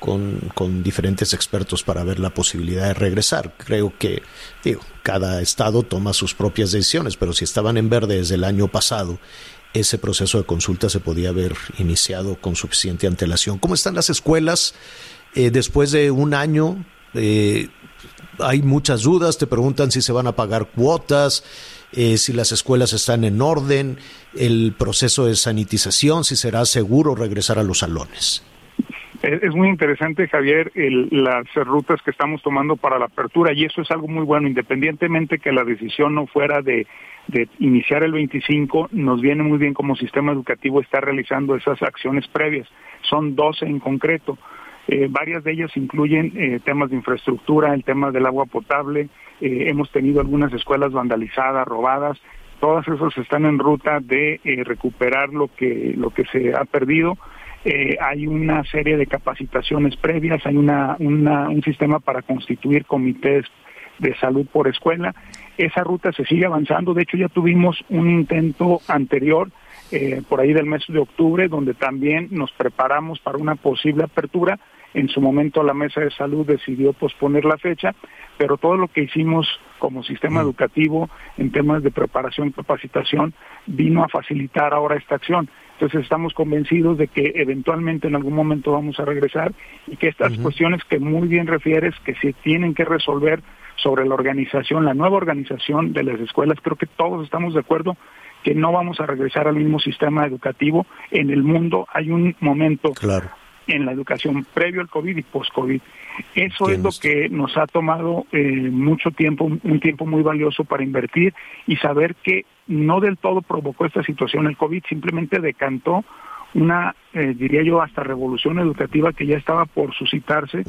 con, con, diferentes expertos para ver la posibilidad de regresar. Creo que digo, cada estado toma sus propias decisiones, pero si estaban en verde desde el año pasado, ese proceso de consulta se podía haber iniciado con suficiente antelación. ¿Cómo están las escuelas eh, después de un año? Eh, hay muchas dudas, te preguntan si se van a pagar cuotas, eh, si las escuelas están en orden, el proceso de sanitización, si será seguro regresar a los salones. Es, muy interesante, Javier, las rutas que estamos tomando para la apertura y eso es algo muy bueno, independientemente que la decisión no fuera de, de iniciar el 25, nos viene muy bien como sistema educativo estar realizando esas acciones previas. Son 12 en concreto. Eh, varias de ellas incluyen eh, temas de infraestructura, el tema del agua potable, eh, hemos tenido algunas escuelas vandalizadas, robadas, todas esas están en ruta de recuperar lo que, lo que se ha perdido. hay una serie de capacitaciones previas, hay una, un sistema para constituir comités de salud por escuela. Esa ruta se sigue avanzando, de hecho ya tuvimos un intento anterior por ahí del mes de octubre, donde también nos preparamos para una posible apertura, en su momento la Mesa de Salud decidió posponer la fecha, pero todo lo que hicimos como sistema mm. educativo en temas de preparación y capacitación vino a facilitar ahora esta acción. Entonces estamos convencidos de que eventualmente en algún momento vamos a regresar y que estas cuestiones que muy bien refieres que se tienen que resolver sobre la organización, la nueva organización de las escuelas, creo que todos estamos de acuerdo que no vamos a regresar al mismo sistema educativo. En el mundo hay un momento claro en la educación previo al COVID y post-COVID. Eso es lo que nos ha tomado eh, mucho tiempo, un tiempo muy valioso para invertir y saber que no del todo provocó esta situación el COVID, simplemente decantó una, eh, diría yo, hasta revolución educativa que ya estaba por suscitarse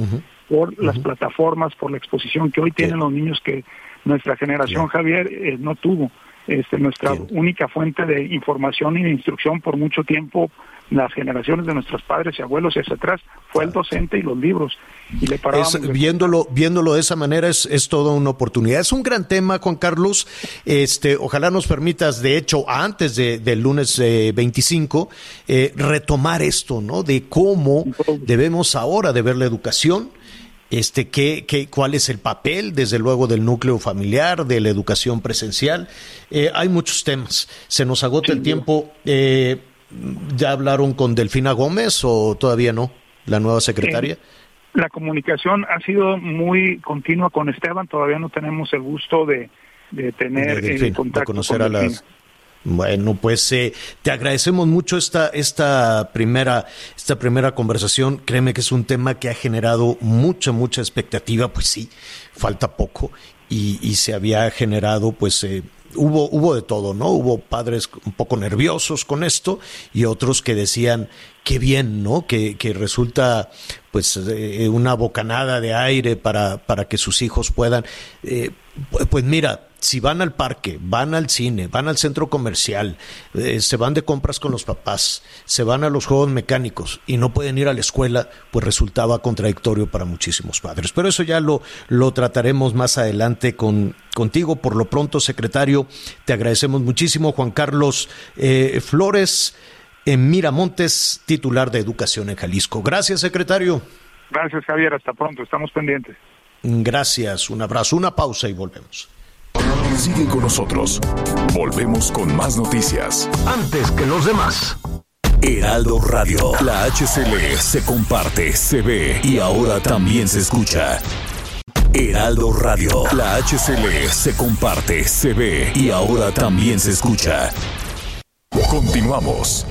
por las plataformas, por la exposición que hoy tienen los niños que nuestra generación, Javier, eh, no tuvo. Este, nuestra única fuente de información y de instrucción por mucho tiempo las generaciones de nuestros padres y abuelos y hacia atrás fue el docente y los libros. Y le de- viéndolo, viéndolo de esa manera es, es toda una oportunidad. Es un gran tema, Juan Carlos. Este, ojalá nos permitas, de hecho, antes de- del lunes eh, 25, eh, retomar esto, ¿no? De cómo debemos ahora de ver la educación. Este, qué, qué, cuál es el papel, desde luego, del núcleo familiar, de la educación presencial. Eh, hay muchos temas. Se nos agota el tiempo. Eh, ¿Ya hablaron con Delfina Gómez o todavía no? La nueva secretaria. La comunicación ha sido muy continua con Esteban, todavía no tenemos el gusto de, de tener de, eh, contacto conocer con a las bueno pues eh, te agradecemos mucho esta esta primera esta primera conversación créeme que es un tema que ha generado mucha mucha expectativa pues sí falta poco y, y se había generado pues eh, hubo hubo de todo no hubo padres un poco nerviosos con esto y otros que decían qué bien no que, que resulta pues eh, una bocanada de aire para para que sus hijos puedan eh, pu- pues mira si van al parque, van al cine, van al centro comercial, eh, se van de compras con los papás, se van a los juegos mecánicos y no pueden ir a la escuela, pues resultaba contradictorio para muchísimos padres. Pero eso ya lo, lo trataremos más adelante con, contigo. Por lo pronto, secretario, te agradecemos muchísimo. Juan Carlos eh, Flores, en Miramontes, titular de Educación en Jalisco. Gracias, secretario. Gracias, Javier. Hasta pronto. Estamos pendientes. Gracias, un abrazo, una pausa y volvemos. Sigue con nosotros. Volvemos con más noticias. Antes que los demás. Heraldo Radio. La HCL se comparte, se ve y ahora también se escucha. Heraldo Radio. La HCL se comparte, se ve y ahora también se escucha. Continuamos.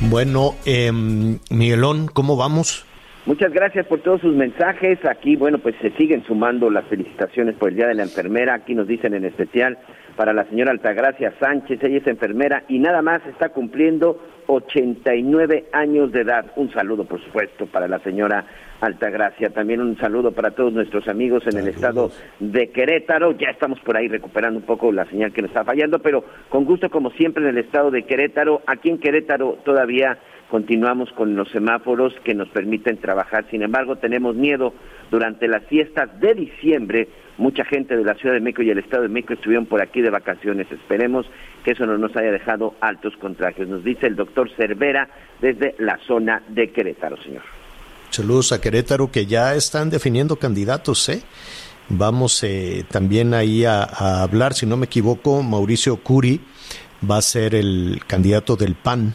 Bueno, eh, Miguelón, ¿cómo vamos? Muchas gracias por todos sus mensajes. Aquí, bueno, pues se siguen sumando las felicitaciones por el Día de la Enfermera. Aquí nos dicen en especial para la señora Altagracia Sánchez, ella es enfermera y nada más está cumpliendo 89 años de edad. Un saludo, por supuesto, para la señora Altagracia. También un saludo para todos nuestros amigos en el estado de Querétaro. Ya estamos por ahí recuperando un poco la señal que nos está fallando, pero con gusto, como siempre, en el estado de Querétaro. Aquí en Querétaro todavía continuamos con los semáforos que nos permiten trabajar. Sin embargo, tenemos miedo durante las fiestas de diciembre. Mucha gente de la Ciudad de México y el Estado de México estuvieron por aquí de vacaciones. Esperemos que eso no nos haya dejado altos contagios. Nos dice el doctor Cervera desde la zona de Querétaro, señor. Saludos a Querétaro que ya están definiendo candidatos, ¿eh? Vamos eh, también ahí a, a hablar, si no me equivoco, Mauricio Curi va a ser el candidato del PAN.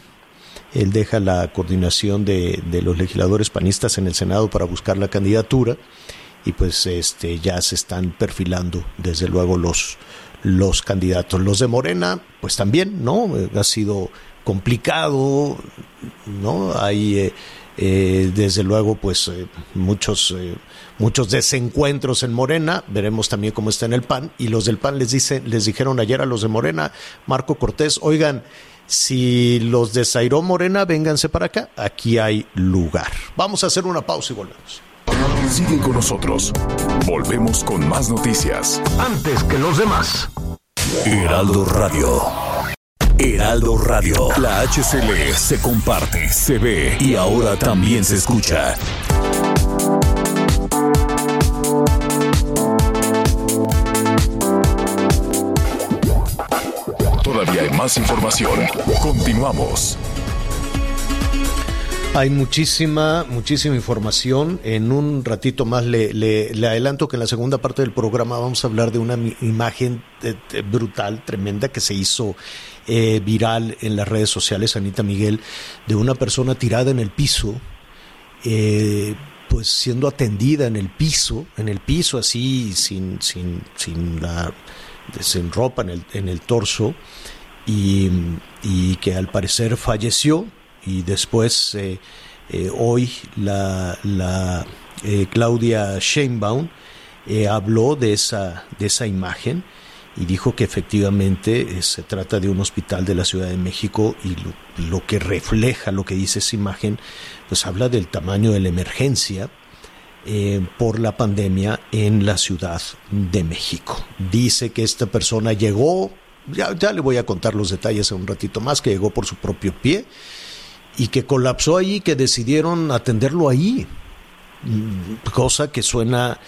Él deja la coordinación de, de los legisladores panistas en el Senado para buscar la candidatura y pues este ya se están perfilando desde luego los los candidatos. Los de Morena pues también no ha sido complicado no hay eh, eh, desde luego pues eh, muchos muchos desencuentros en Morena. Veremos también cómo está en el PAN. Y los del PAN les dicen les dijeron ayer a los de Morena Marco Cortés oigan si los de Zairó Morena vénganse para acá aquí hay lugar vamos a hacer una pausa y volvemos Sigue con nosotros. Volvemos con más noticias. Antes que los demás. Heraldo Radio. Heraldo Radio. La HCL se comparte, se ve y ahora también se escucha. Hay más información. Continuamos. Hay muchísima, muchísima información. En un ratito más le, adelanto que en la segunda parte del programa vamos a hablar de una imagen brutal, tremenda, que se hizo eh, viral en las redes sociales, Anita Miguel, de una persona tirada en el piso, eh, pues siendo atendida en el piso, en el piso así, sin, sin, sin, la, sin ropa en el, en el torso, y, que al parecer falleció y después eh, eh, hoy la, la eh, Claudia Sheinbaum habló de esa, de esa imagen y dijo que efectivamente se trata de un hospital de la Ciudad de México y lo, que refleja, lo que dice esa imagen, pues habla del tamaño de la emergencia por la pandemia en la Ciudad de México. Dice que esta persona llegó ya, ya le voy a contar los detalles en un ratito más, que llegó por su propio pie y que colapsó ahí, que decidieron atenderlo ahí. Mm, Cosa que suena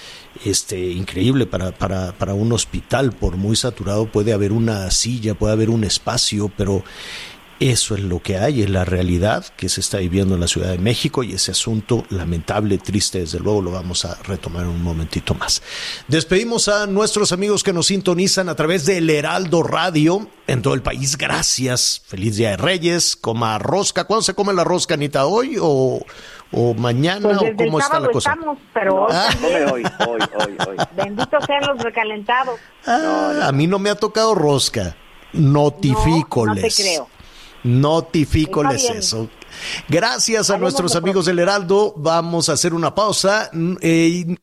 este, increíble para, para, para un hospital, por muy saturado puede haber una silla, puede haber un espacio, pero eso es lo que hay, es la realidad que se está viviendo en la Ciudad de México y ese asunto lamentable, triste, desde luego lo vamos a retomar en un momentito más. Despedimos a nuestros amigos que nos sintonizan a través del Heraldo Radio en todo el país. Gracias. Feliz Día de Reyes. Coma rosca. ¿Cuándo se come la rosca, Anita? ¿Hoy o, o mañana? Pues ¿O cómo el está la sábado cosa? estamos, pero hoy Ah. hoy, hoy, hoy, hoy. Benditos sean los recalentados. Ah, a mí no me ha tocado rosca. Notifícoles. No, no te creo. Notifícoles eso. Gracias a Haremos nuestros amigos del Heraldo. Vamos a hacer una pausa. Eh,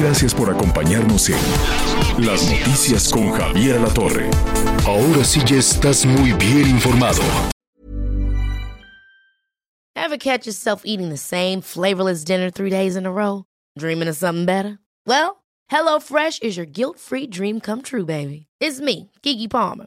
Gracias por acompañarnos en Las Noticias con Javier La Torre. Ahora sí ya estás muy bien informado. Ever catch yourself eating the same flavorless dinner three days in a row? Dreaming of something better? Well, HelloFresh is your guilt-free dream come true, baby. It's me, Kiki Palmer.